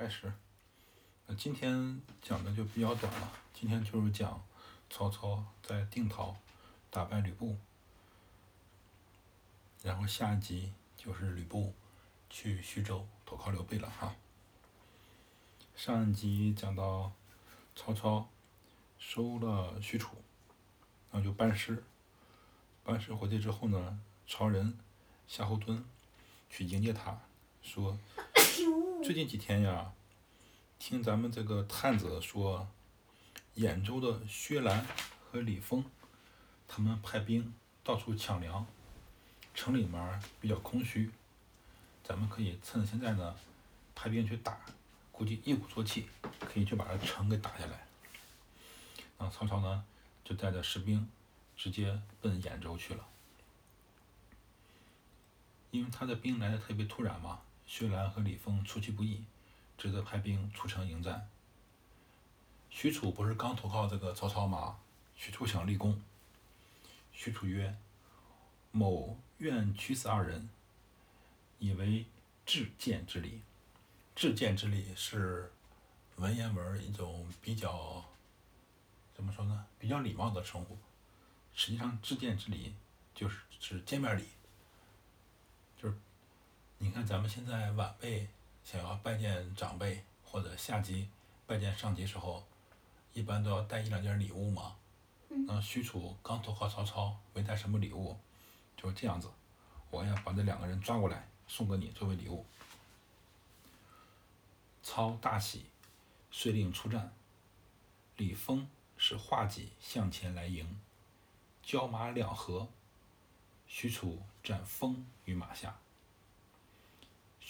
开始。那今天讲的就比较短了，今天就是讲曹操在定陶打败吕布，然后下一集就是吕布去徐州投靠刘备了哈。上一集讲到曹操收了许褚，然后就班师，班师回去之后呢，曹仁、夏侯惇去迎接他，说最近几天呀，听咱们这个探子说，兖州的薛兰和李丰，他们派兵到处抢粮，城里面比较空虚，咱们可以趁现在呢，派兵去打。估计一鼓作气，可以去把这城给打下来。那曹操呢，就带着士兵直接奔兖州去了。因为他的兵来的特别突然嘛，薛兰和李丰出其不意，只得派兵出城迎战。许褚不是刚投靠这个曹操吗？许褚想立功。许褚曰：“某愿取此二人，以为至见之礼。”至见之礼是文言文一种比较怎么说呢？比较礼貌的称呼。实际上，至见之礼就是指见面礼。就是你看，咱们现在晚辈想要拜见长辈或者下级拜见上级时候，一般都要带一两件礼物嘛。那许褚刚投靠曹操，没带什么礼物，就这样子，我要把这两个人抓过来，送给你作为礼物。操大喜，遂令出战。李丰使画戟向前来迎，交马两合，许褚斩风于马下。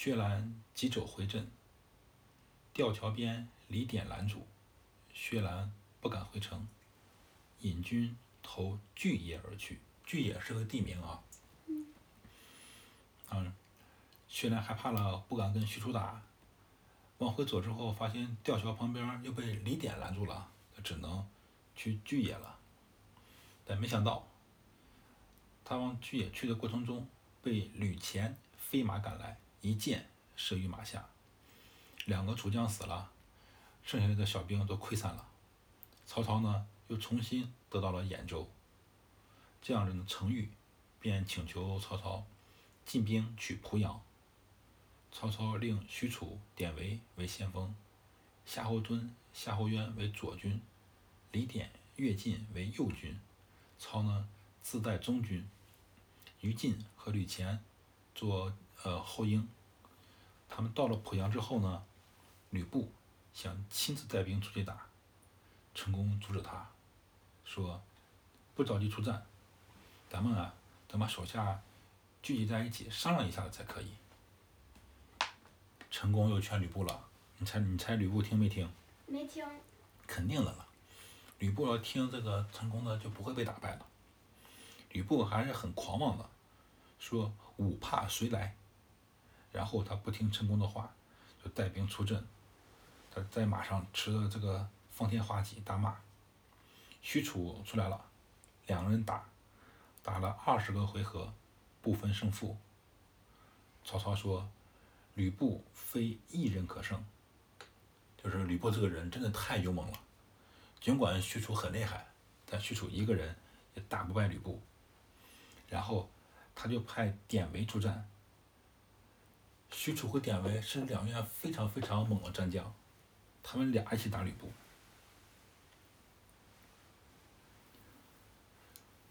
薛兰急走回镇，吊桥边李典拦住，薛兰不敢回城，引军投巨野而去。巨野是个地名啊。嗯，薛兰害怕了，不敢跟许褚打。往回走之后，发现吊桥旁边又被李典拦住了，他只能去巨野了。但没想到，他往巨野去的过程中，被吕虔飞马赶来，一箭射于马下。两个主将死了，剩下的小兵都溃散了。曹操呢，又重新得到了兖州。这样子呢，程昱便请求曹操进兵去濮阳。曹操令许褚、典韦为先锋，夏侯惇、夏侯渊为左军，李典、乐进为右军。操呢自带中军，于禁和吕虔做呃后英。他们到了濮阳之后呢，吕布想亲自带兵出去打，成功阻止他，说不着急出战，咱们啊等把手下聚集在一起商量一下子才可以。成功又劝吕布了，你猜你猜吕布听没听？没听。肯定的了，吕布要听这个成功的就不会被打败了。吕布还是很狂妄的，说吾怕谁来？然后他不听陈宫的话，就带兵出阵，他在马上持着这个方天画戟大骂。许褚出来了，两个人打，打了二十个回合，不分胜负。曹操说。吕布非一人可胜，就是吕布这个人真的太勇猛了。尽管许褚很厉害，但许褚一个人也打不败吕布。然后他就派典韦出战。许褚和典韦是两员非常非常猛的战将，他们俩一起打吕布。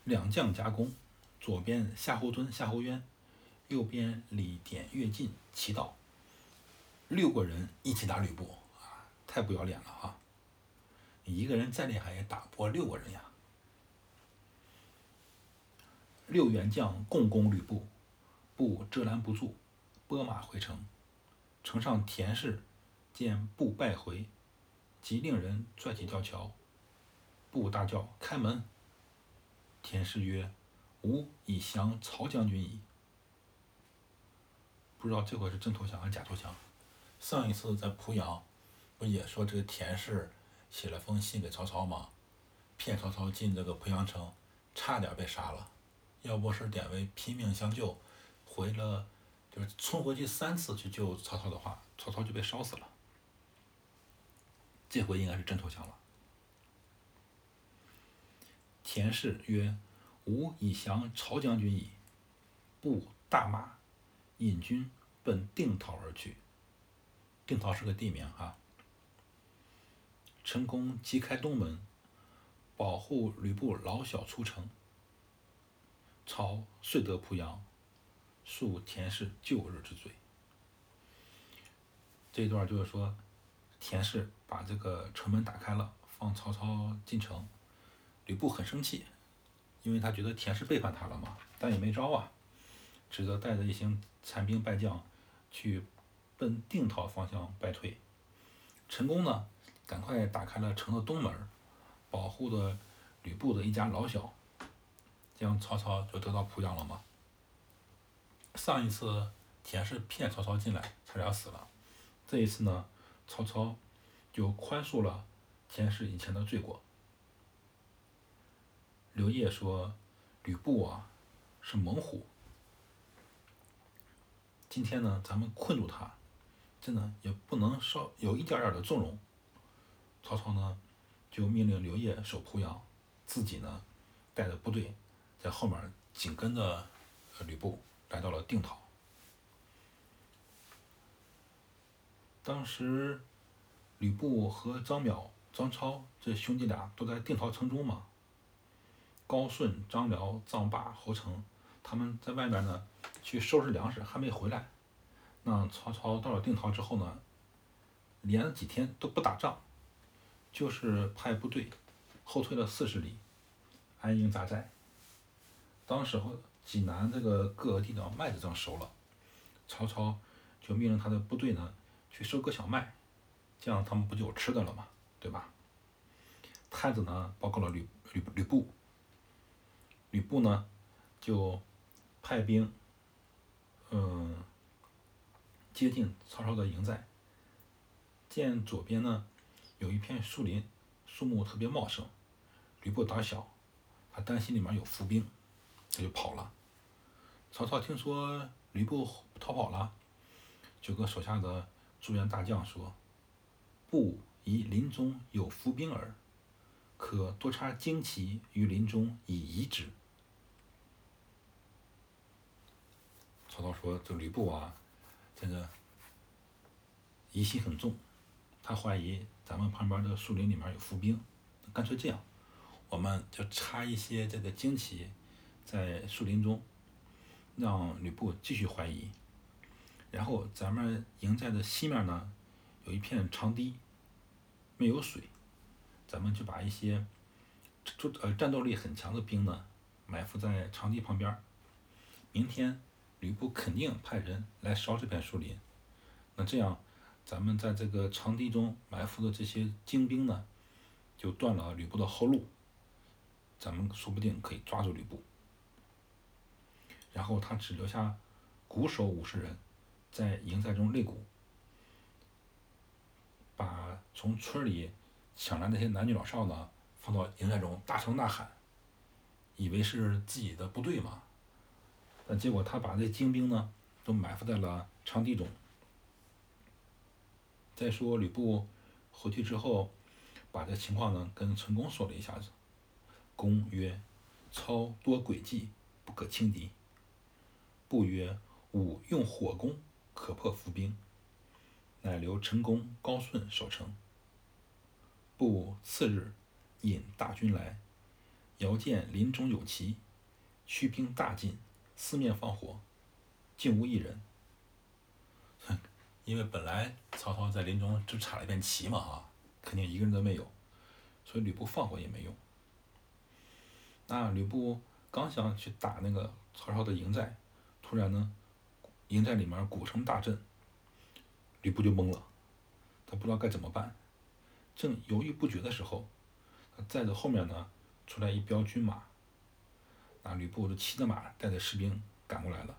两将夹攻，左边夏侯惇、夏侯渊。右边李典、乐进齐到，六个人一起打吕布啊，太不要脸了啊！一个人再厉害也打不过六个人呀。六员将共攻吕布，布遮拦不住，拨马回城。城上田氏见布败回，即令人拽起吊桥。布大叫：“开门！”田氏曰：“吾已降曹将军矣。”不知道这回是真投降还是假投降。上一次在濮阳，不也说这个田氏写了封信给曹操吗？骗曹操进这个濮阳城，差点被杀了。要不是典韦拼命相救，回了就是冲回去三次去救曹操的话，曹操就被烧死了。这回应该是真投降了。田氏曰：“吾以降曹将军矣。”不大骂，引军奔定陶而去。定陶是个地名哈。陈宫即开东门，保护吕布老小出城。曹遂得濮阳，恕田氏旧日之罪。这段就是说，田氏把这个城门打开了，放曹操进城。吕布很生气，因为他觉得田氏背叛他了嘛，但也没招啊，只得带着一行残兵败将去奔定陶方向败退。陈宫呢，赶快打开了城的东门，保护的吕布的一家老小，这样曹操就得到濮阳了嘛。上一次田氏骗曹操进来，差点死了，这一次呢，曹操就宽恕了田氏以前的罪过。刘烨说：“吕布啊，是猛虎。今天呢，咱们困住他，真的也不能稍有一点点的纵容。”曹操呢，就命令刘烨守濮阳，自己呢，带着部队在后面紧跟着吕布来到了定陶。当时，吕布和张邈、张超这兄弟俩都在定陶城中嘛。高顺、张辽、臧霸、侯成，他们在外面呢，去收拾粮食，还没回来。那曹操到了定陶之后呢，连了几天都不打仗，就是派部队后退了四十里，安营扎寨。当时候济南这个各个地方麦子正熟了，曹操就命令他的部队呢去收割小麦，这样他们不就有吃的了吗，对吧？太子呢报告了吕吕吕布。吕布呢，就派兵，嗯，接近曹操的营寨。见左边呢有一片树林，树木特别茂盛。吕布胆小，他担心里面有伏兵，他就跑了。曹操听说吕布逃跑了，就跟手下的诸元大将说：“布疑林中有伏兵耳，可多插旌旗于林中以疑之。”曹操说：“这吕布啊，这个疑心很重，他怀疑咱们旁边的树林里面有伏兵。干脆这样，我们就插一些这个旌旗在树林中，让吕布继续怀疑。然后咱们营寨的西面呢，有一片长堤，没有水，咱们就把一些战呃战斗力很强的兵呢埋伏在长堤旁边。明天。”吕布肯定派人来烧这片树林，那这样，咱们在这个长堤中埋伏的这些精兵呢，就断了吕布的后路，咱们说不定可以抓住吕布。然后他只留下鼓手五十人，在营寨中擂鼓，把从村里抢来那些男女老少呢放到营寨中大声呐喊，以为是自己的部队嘛。但结果他把这精兵呢都埋伏在了场地中。再说吕布回去之后，把这情况呢跟陈宫说了一下子。公曰：“操多诡计，不可轻敌。”布曰：“吾用火攻，可破伏兵。”乃留陈宫、高顺守城。布次日引大军来，遥见林中有旗，驱兵大进。四面放火，竟无一人。哼，因为本来曹操在林中只插了一片旗嘛，哈，肯定一个人都没有，所以吕布放火也没用。那吕布刚想去打那个曹操的营寨，突然呢，营寨里面鼓声大震，吕布就懵了，他不知道该怎么办。正犹豫不决的时候，寨子后面呢，出来一彪军马。那吕布就骑着马，带着士兵赶过来了。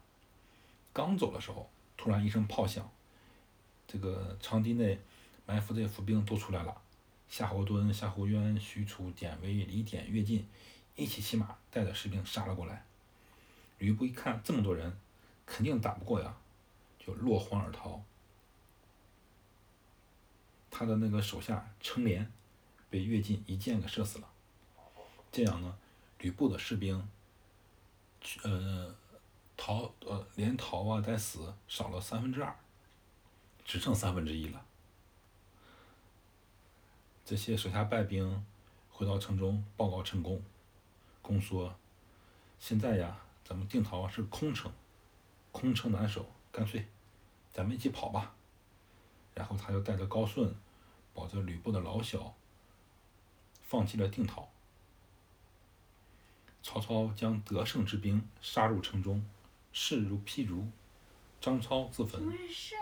刚走的时候，突然一声炮响，这个长堤内埋伏这些伏兵都出来了。夏侯惇、夏侯渊、许褚、典韦、李典、乐进一起骑马，带着士兵杀了过来。吕布一看这么多人，肯定打不过呀，就落荒而逃。他的那个手下程连被乐进一箭给射死了。这样呢，吕布的士兵，呃，逃呃连逃啊带死少了三分之二，只剩三分之一了。这些手下败兵回到城中报告陈宫，公说：“现在呀，咱们定陶是空城，空城难守，干脆咱们一起跑吧。”然后他又带着高顺，保着吕布的老小，放弃了定陶。曹操将得胜之兵杀入城中，势如劈竹。张超自焚。不是势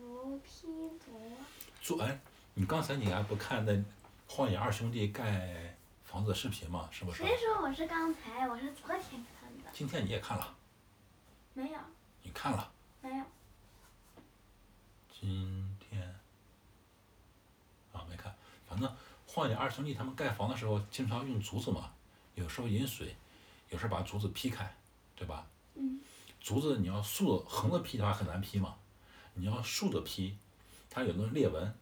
如劈竹。做哎，你刚才你还不看那荒野二兄弟盖房子的视频吗？是不是？谁说我是刚才？我是昨天。今天你也看了？没有。你看了？没有。今天啊，没看。反正荒野二兄弟他们盖房的时候，经常用竹子嘛，有时候引水。有时候把竹子劈开，对吧？嗯。竹子你要竖横着劈的话很难劈嘛，你要竖着劈，它有那种裂纹，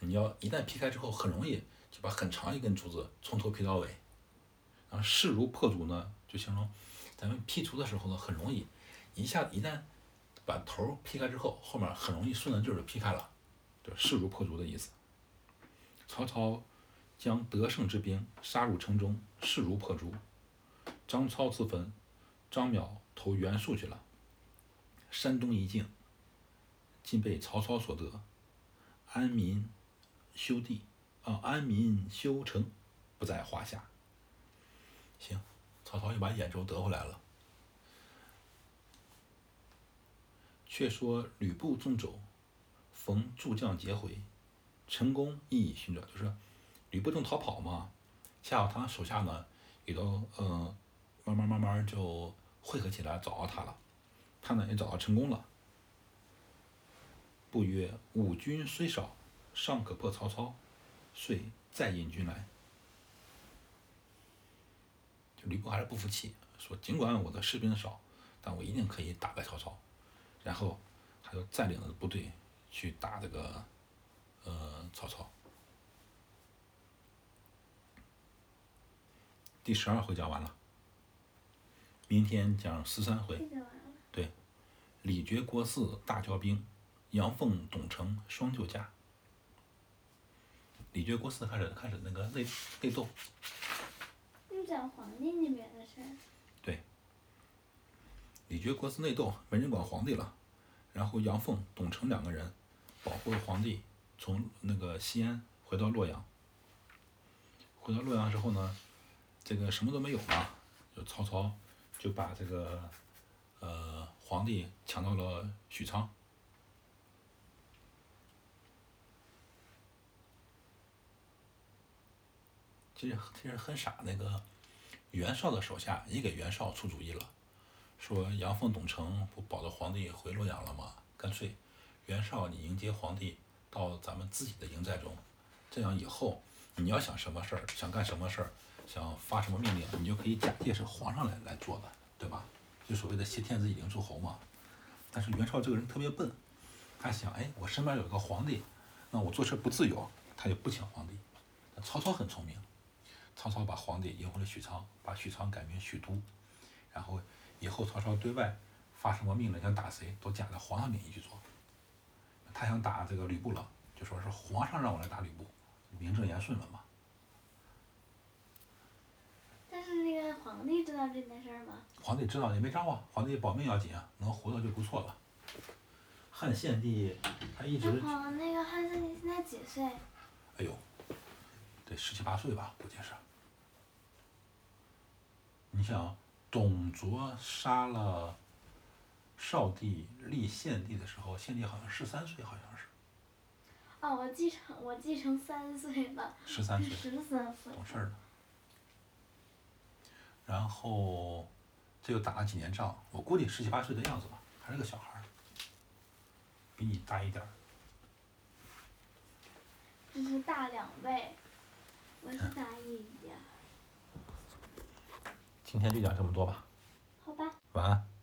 你要一旦劈开之后，很容易就把很长一根竹子从头劈到尾。然后势如破竹呢，就形容咱们 P 图的时候呢，很容易一下一旦把头劈开之后，后面很容易顺着劲儿就劈开了，就势如破竹的意思。曹操将得胜之兵杀入城中，势如破竹。张超自焚，张邈投袁术去了。山东一境，尽被曹操所得，安民修地，啊，安民修城，不在话下。行，曹操又把兖州得回来了。却说吕布纵走，逢诸将皆回，陈宫亦已寻找，就是吕布正逃跑嘛，恰好他手下呢也都嗯。慢慢慢慢就汇合起来找到他了，他呢也找到成功了。不曰：“五军虽少，尚可破曹操。”遂再引军来。就吕布还是不服气，说：“尽管我的士兵少，但我一定可以打败曹操。”然后他就再领着部队去打这个呃曹操。第十二回讲完了。明天讲十三回，对，李傕郭汜大交兵，杨奉董承双救驾。李傕郭汜开始开始那个内内斗。讲皇帝那边的事。对。李傕郭汜内斗，没人管皇帝了，然后杨奉、董承两个人保护了皇帝，从那个西安回到洛阳。回到洛阳之后呢，这个什么都没有了，就曹操。就把这个，呃，皇帝抢到了许昌。其实其实很傻，那个袁绍的手下也给袁绍出主意了，说杨奉、董承不保着皇帝回洛阳了吗？干脆，袁绍你迎接皇帝到咱们自己的营寨中，这样以后你要想什么事儿，想干什么事儿。想发什么命令，你就可以假借是皇上来来做的，对吧？就所谓的挟天子以令诸侯嘛。但是袁绍这个人特别笨，他想，哎，我身边有个皇帝，那我做事不自由，他就不请皇帝。曹操很聪明，曹操把皇帝迎回了许昌，把许昌改名许都，然后以后曹操对外发什么命令，想打谁都假着皇上名义去做。他想打这个吕布了，就说是皇上让我来打吕布，名正言顺了嘛。但是那个皇帝知道这件事吗？皇帝知道也没招啊，皇帝保命要紧啊，能活着就不错了。汉献帝他一直。那个汉献帝现在几岁？哎呦，得十七八岁吧，估计是。你想，董卓杀了少帝立献帝的时候，献帝好像十三岁，好像是。哦，我继承，我继承三岁了。十三岁。十三岁。懂事儿了。然后，这又打了几年仗，我估计十七八岁的样子吧，还是个小孩儿，比你大一点儿。这是大两倍，我是大一点。今天就讲这么多吧。好吧。晚安。